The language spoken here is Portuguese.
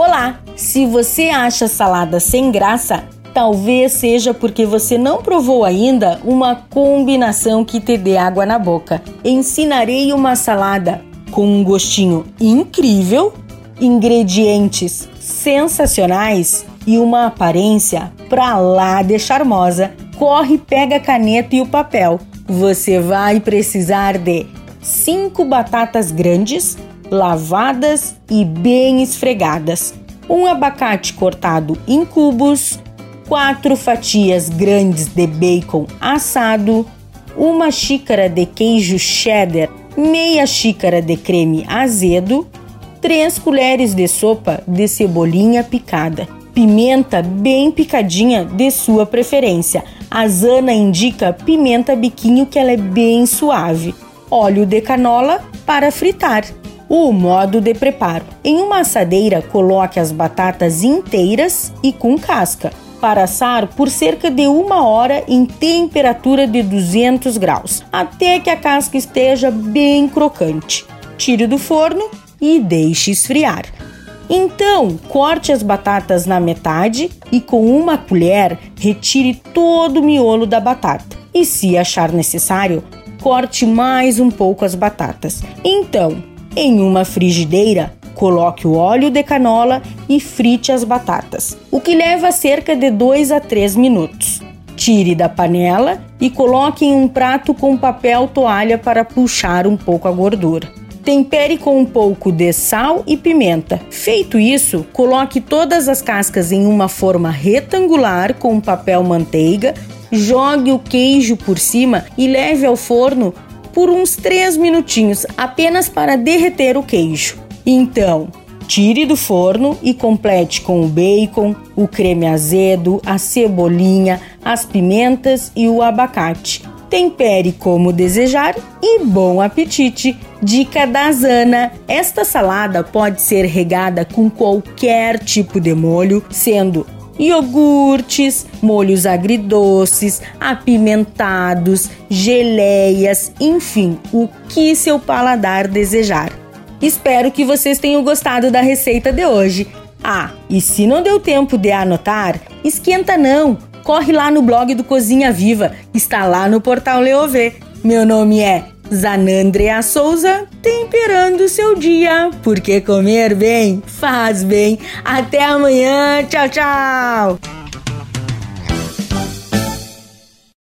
Olá! Se você acha salada sem graça, talvez seja porque você não provou ainda uma combinação que te dê água na boca. Ensinarei uma salada com um gostinho incrível, ingredientes sensacionais e uma aparência pra lá de charmosa. Corre, pega a caneta e o papel. Você vai precisar de 5 batatas grandes, lavadas e bem esfregadas, um abacate cortado em cubos, quatro fatias grandes de bacon assado, uma xícara de queijo cheddar, meia xícara de creme azedo, três colheres de sopa de cebolinha picada, pimenta bem picadinha de sua preferência. A Zana indica pimenta biquinho que ela é bem suave. Óleo de canola para fritar. O modo de preparo: em uma assadeira, coloque as batatas inteiras e com casca para assar por cerca de uma hora em temperatura de 200 graus, até que a casca esteja bem crocante. Tire do forno e deixe esfriar. Então, corte as batatas na metade e com uma colher retire todo o miolo da batata. E se achar necessário, corte mais um pouco as batatas. Então, em uma frigideira, coloque o óleo de canola e frite as batatas, o que leva cerca de 2 a 3 minutos. Tire da panela e coloque em um prato com papel toalha para puxar um pouco a gordura. Tempere com um pouco de sal e pimenta. Feito isso, coloque todas as cascas em uma forma retangular com papel manteiga, jogue o queijo por cima e leve ao forno por uns 3 minutinhos, apenas para derreter o queijo. Então, tire do forno e complete com o bacon, o creme azedo, a cebolinha, as pimentas e o abacate. Tempere como desejar e bom apetite! Dica da Zana: esta salada pode ser regada com qualquer tipo de molho, sendo iogurtes, molhos agridoces, apimentados, geleias, enfim, o que seu paladar desejar. Espero que vocês tenham gostado da receita de hoje. Ah, e se não deu tempo de anotar, esquenta não. Corre lá no blog do Cozinha Viva, está lá no portal Leovê. Meu nome é Zanandrea Souza, temperando seu dia, porque comer bem faz bem. Até amanhã, tchau, tchau!